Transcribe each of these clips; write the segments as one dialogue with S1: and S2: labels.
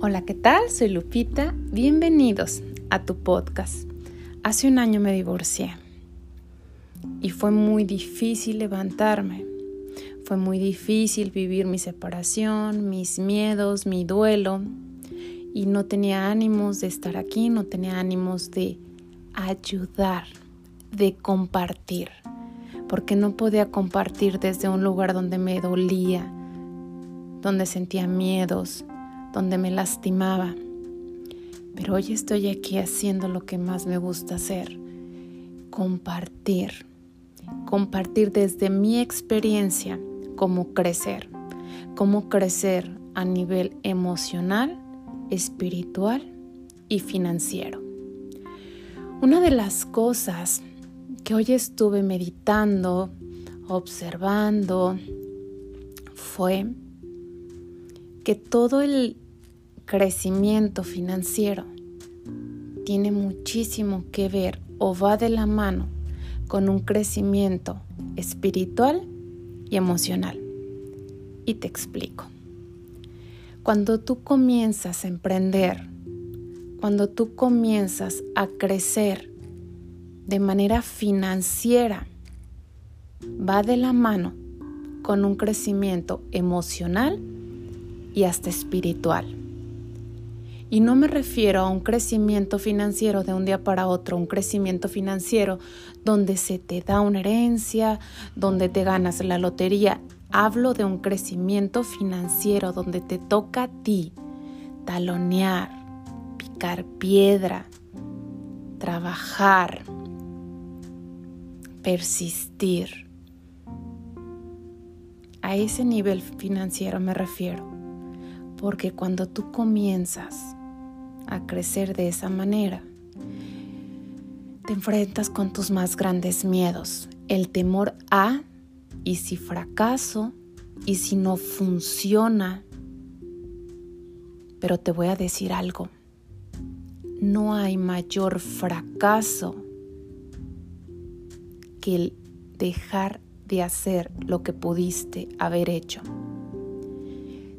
S1: Hola, ¿qué tal? Soy Lupita. Bienvenidos a tu podcast. Hace un año me divorcié y fue muy difícil levantarme. Fue muy difícil vivir mi separación, mis miedos, mi duelo y no tenía ánimos de estar aquí, no tenía ánimos de ayudar, de compartir, porque no podía compartir desde un lugar donde me dolía, donde sentía miedos, donde me lastimaba. Pero hoy estoy aquí haciendo lo que más me gusta hacer, compartir, compartir desde mi experiencia cómo crecer, cómo crecer a nivel emocional, espiritual y financiero. Una de las cosas que hoy estuve meditando, observando, fue que todo el crecimiento financiero tiene muchísimo que ver o va de la mano con un crecimiento espiritual y emocional. Y te explico. Cuando tú comienzas a emprender, cuando tú comienzas a crecer de manera financiera, va de la mano con un crecimiento emocional y hasta espiritual. Y no me refiero a un crecimiento financiero de un día para otro, un crecimiento financiero donde se te da una herencia, donde te ganas la lotería. Hablo de un crecimiento financiero donde te toca a ti talonear, picar piedra, trabajar, persistir. A ese nivel financiero me refiero. Porque cuando tú comienzas a crecer de esa manera, te enfrentas con tus más grandes miedos. El temor a, y si fracaso, y si no funciona. Pero te voy a decir algo. No hay mayor fracaso que el dejar de hacer lo que pudiste haber hecho.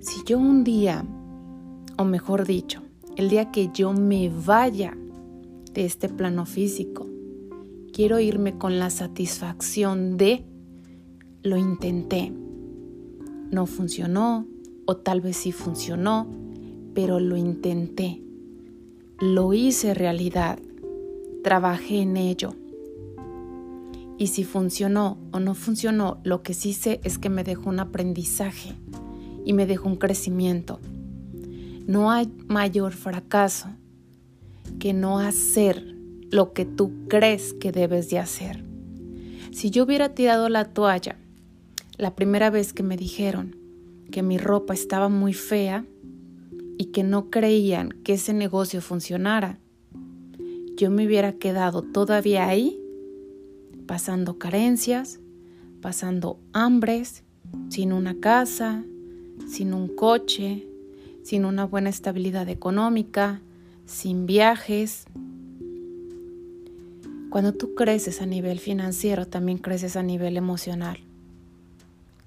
S1: Si yo un día, o mejor dicho, el día que yo me vaya de este plano físico, quiero irme con la satisfacción de lo intenté. No funcionó, o tal vez sí funcionó, pero lo intenté. Lo hice realidad. Trabajé en ello. Y si funcionó o no funcionó, lo que sí sé es que me dejó un aprendizaje y me dejó un crecimiento. No hay mayor fracaso que no hacer lo que tú crees que debes de hacer. Si yo hubiera tirado la toalla la primera vez que me dijeron que mi ropa estaba muy fea y que no creían que ese negocio funcionara, yo me hubiera quedado todavía ahí pasando carencias, pasando hambres, sin una casa, sin un coche, sin una buena estabilidad económica, sin viajes. Cuando tú creces a nivel financiero, también creces a nivel emocional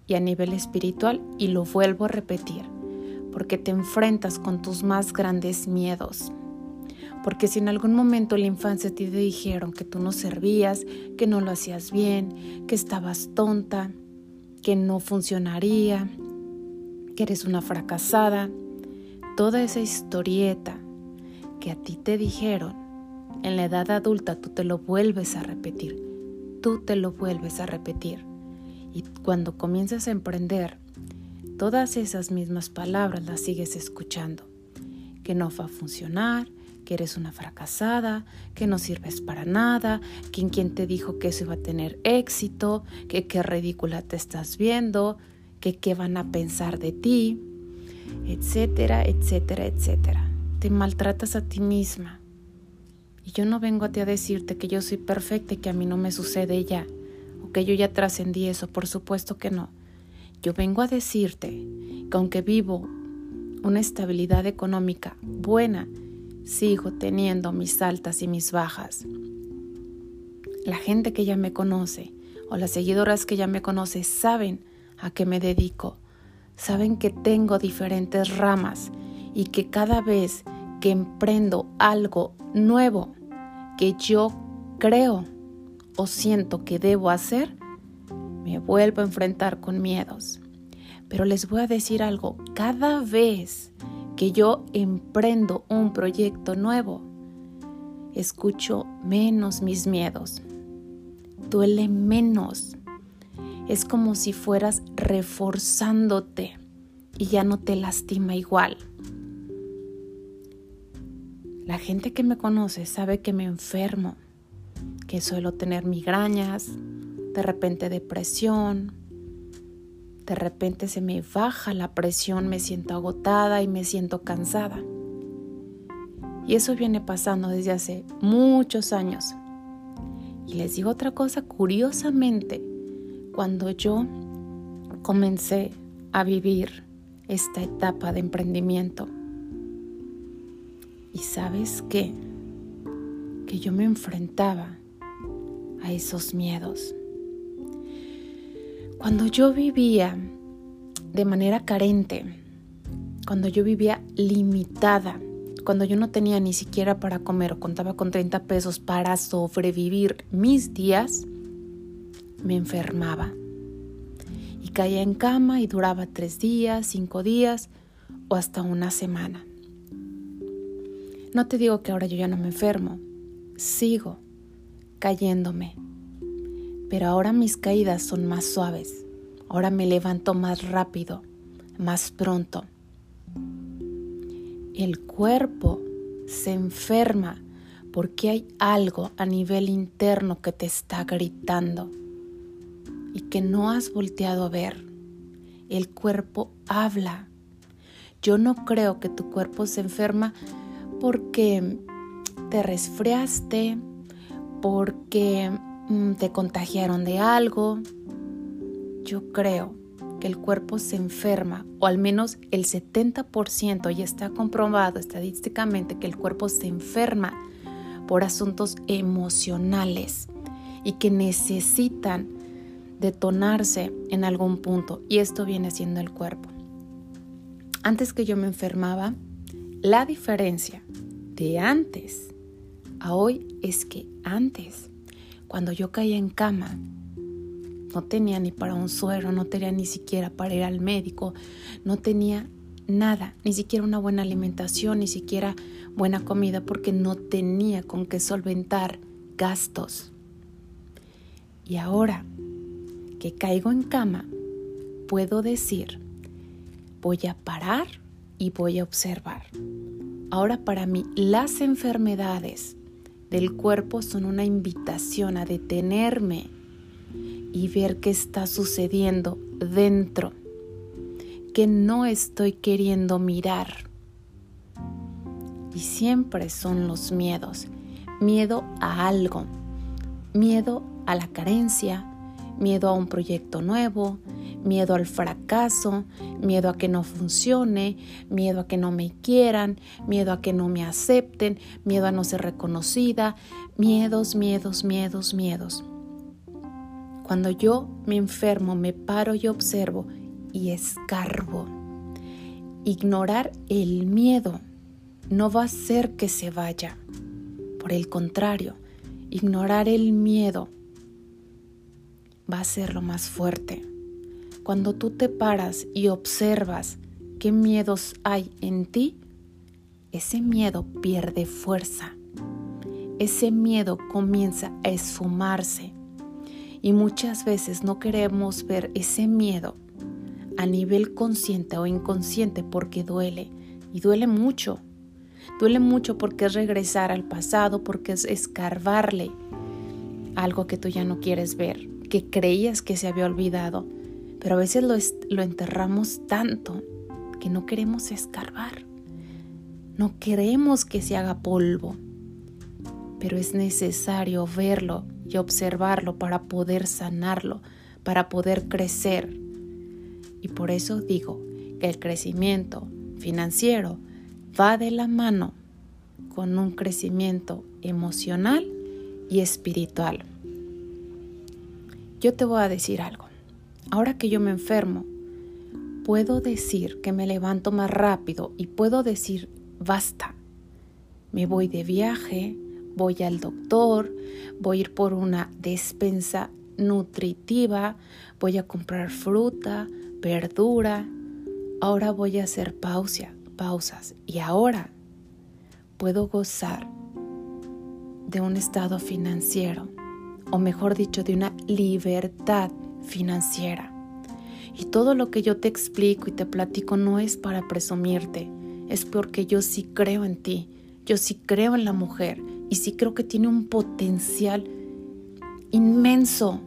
S1: y a nivel espiritual, y lo vuelvo a repetir, porque te enfrentas con tus más grandes miedos. Porque si en algún momento en la infancia te dijeron que tú no servías, que no lo hacías bien, que estabas tonta, que no funcionaría, que eres una fracasada, toda esa historieta que a ti te dijeron, en la edad adulta tú te lo vuelves a repetir, tú te lo vuelves a repetir. Y cuando comienzas a emprender, todas esas mismas palabras las sigues escuchando, que no va a funcionar, que eres una fracasada, que no sirves para nada, que en quien te dijo que eso iba a tener éxito, que qué ridícula te estás viendo, que qué van a pensar de ti, etcétera, etcétera, etcétera. Te maltratas a ti misma. Y yo no vengo a ti a decirte que yo soy perfecta y que a mí no me sucede ya, o que yo ya trascendí eso, por supuesto que no. Yo vengo a decirte que aunque vivo una estabilidad económica buena, sigo teniendo mis altas y mis bajas. La gente que ya me conoce o las seguidoras que ya me conocen saben a qué me dedico. Saben que tengo diferentes ramas y que cada vez que emprendo algo nuevo que yo creo o siento que debo hacer, me vuelvo a enfrentar con miedos. Pero les voy a decir algo, cada vez que yo emprendo un proyecto nuevo, escucho menos mis miedos, duele menos. Es como si fueras reforzándote y ya no te lastima igual. La gente que me conoce sabe que me enfermo, que suelo tener migrañas, de repente depresión, de repente se me baja la presión, me siento agotada y me siento cansada. Y eso viene pasando desde hace muchos años. Y les digo otra cosa, curiosamente, cuando yo comencé a vivir esta etapa de emprendimiento, y sabes qué? Que yo me enfrentaba a esos miedos. Cuando yo vivía de manera carente, cuando yo vivía limitada, cuando yo no tenía ni siquiera para comer o contaba con 30 pesos para sobrevivir mis días, me enfermaba. Y caía en cama y duraba tres días, cinco días o hasta una semana. No te digo que ahora yo ya no me enfermo, sigo cayéndome, pero ahora mis caídas son más suaves, ahora me levanto más rápido, más pronto. El cuerpo se enferma porque hay algo a nivel interno que te está gritando y que no has volteado a ver. El cuerpo habla. Yo no creo que tu cuerpo se enferma porque te resfriaste, porque mm, te contagiaron de algo. Yo creo que el cuerpo se enferma, o al menos el 70%, y está comprobado estadísticamente que el cuerpo se enferma por asuntos emocionales y que necesitan detonarse en algún punto. Y esto viene siendo el cuerpo. Antes que yo me enfermaba, la diferencia de antes a hoy es que antes, cuando yo caía en cama, no tenía ni para un suero, no tenía ni siquiera para ir al médico, no tenía nada, ni siquiera una buena alimentación, ni siquiera buena comida, porque no tenía con qué solventar gastos. Y ahora que caigo en cama, puedo decir, voy a parar y voy a observar. Ahora para mí las enfermedades del cuerpo son una invitación a detenerme y ver qué está sucediendo dentro, que no estoy queriendo mirar. Y siempre son los miedos. Miedo a algo, miedo a la carencia, miedo a un proyecto nuevo, miedo al fracaso, miedo a que no funcione, miedo a que no me quieran, miedo a que no me acepten, miedo a no ser reconocida, miedos, miedos, miedos, miedos. Cuando yo me enfermo, me paro y observo y escarbo. Ignorar el miedo no va a hacer que se vaya. Por el contrario, ignorar el miedo va a ser lo más fuerte. Cuando tú te paras y observas qué miedos hay en ti, ese miedo pierde fuerza. Ese miedo comienza a esfumarse. Y muchas veces no queremos ver ese miedo a nivel consciente o inconsciente porque duele. Y duele mucho. Duele mucho porque es regresar al pasado, porque es escarbarle algo que tú ya no quieres ver que creías que se había olvidado, pero a veces lo, lo enterramos tanto que no queremos escarbar, no queremos que se haga polvo, pero es necesario verlo y observarlo para poder sanarlo, para poder crecer. Y por eso digo que el crecimiento financiero va de la mano con un crecimiento emocional y espiritual. Yo te voy a decir algo. Ahora que yo me enfermo, puedo decir que me levanto más rápido y puedo decir, basta, me voy de viaje, voy al doctor, voy a ir por una despensa nutritiva, voy a comprar fruta, verdura, ahora voy a hacer pausa, pausas y ahora puedo gozar de un estado financiero, o mejor dicho, de una libertad financiera. Y todo lo que yo te explico y te platico no es para presumirte, es porque yo sí creo en ti, yo sí creo en la mujer y sí creo que tiene un potencial inmenso.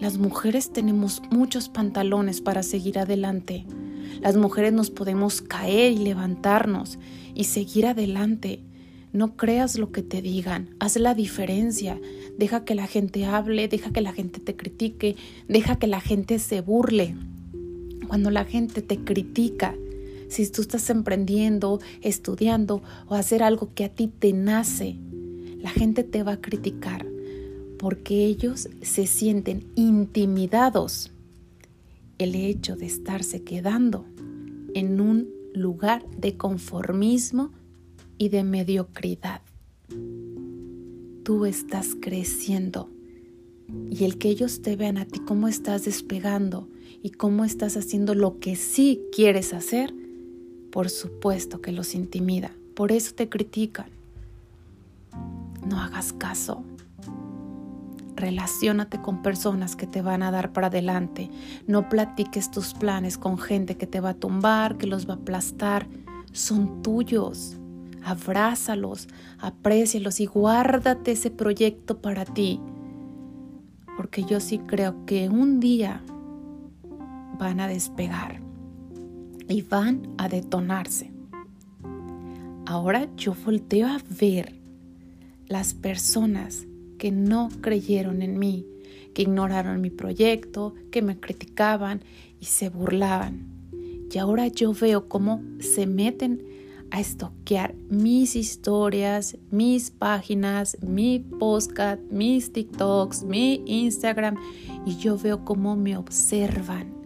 S1: Las mujeres tenemos muchos pantalones para seguir adelante. Las mujeres nos podemos caer y levantarnos y seguir adelante. No creas lo que te digan, haz la diferencia, deja que la gente hable, deja que la gente te critique, deja que la gente se burle. Cuando la gente te critica, si tú estás emprendiendo, estudiando o hacer algo que a ti te nace, la gente te va a criticar porque ellos se sienten intimidados. El hecho de estarse quedando en un lugar de conformismo y de mediocridad. Tú estás creciendo y el que ellos te vean a ti cómo estás despegando y cómo estás haciendo lo que sí quieres hacer, por supuesto que los intimida. Por eso te critican. No hagas caso. Relaciónate con personas que te van a dar para adelante. No platiques tus planes con gente que te va a tumbar, que los va a aplastar. Son tuyos. Abrázalos, aprécialos y guárdate ese proyecto para ti. Porque yo sí creo que un día van a despegar y van a detonarse. Ahora yo volteo a ver las personas que no creyeron en mí, que ignoraron mi proyecto, que me criticaban y se burlaban. Y ahora yo veo cómo se meten a estoquear mis historias, mis páginas, mi podcast, mis TikToks, mi Instagram y yo veo cómo me observan.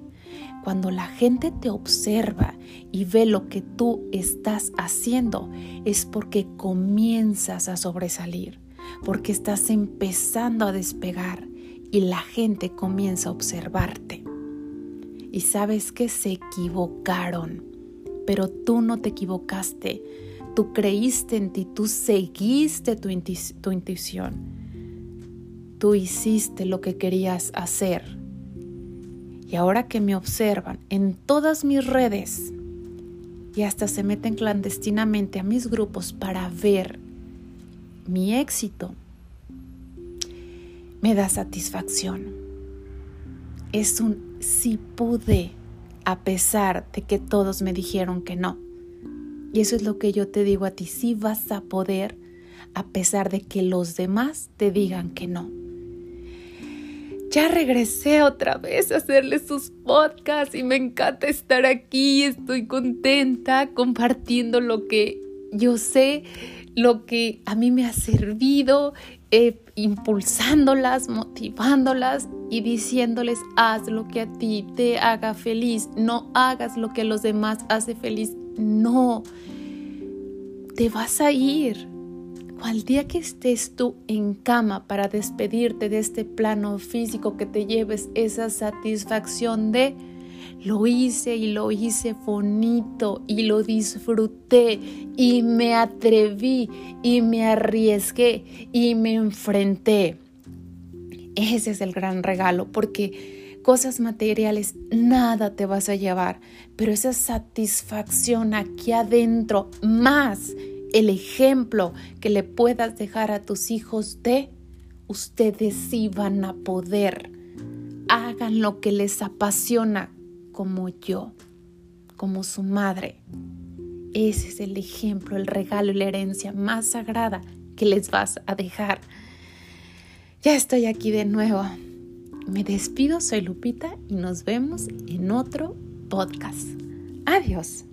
S1: Cuando la gente te observa y ve lo que tú estás haciendo, es porque comienzas a sobresalir porque estás empezando a despegar y la gente comienza a observarte. Y sabes que se equivocaron, pero tú no te equivocaste. Tú creíste en ti, tú seguiste tu, tu intuición. Tú hiciste lo que querías hacer. Y ahora que me observan en todas mis redes y hasta se meten clandestinamente a mis grupos para ver mi éxito me da satisfacción. Es un sí pude a pesar de que todos me dijeron que no. Y eso es lo que yo te digo a ti, sí vas a poder a pesar de que los demás te digan que no. Ya regresé otra vez a hacerles sus podcasts y me encanta estar aquí, estoy contenta compartiendo lo que yo sé lo que a mí me ha servido, eh, impulsándolas, motivándolas y diciéndoles, haz lo que a ti te haga feliz, no hagas lo que a los demás hace feliz, no, te vas a ir. Al día que estés tú en cama para despedirte de este plano físico, que te lleves esa satisfacción de lo hice y lo hice bonito y lo disfruté y me atreví y me arriesgué y me enfrenté. Ese es el gran regalo porque cosas materiales nada te vas a llevar, pero esa satisfacción aquí adentro más el ejemplo que le puedas dejar a tus hijos de ustedes sí van a poder. Hagan lo que les apasiona como yo, como su madre. Ese es el ejemplo, el regalo y la herencia más sagrada que les vas a dejar. Ya estoy aquí de nuevo. Me despido, soy Lupita y nos vemos en otro podcast. Adiós.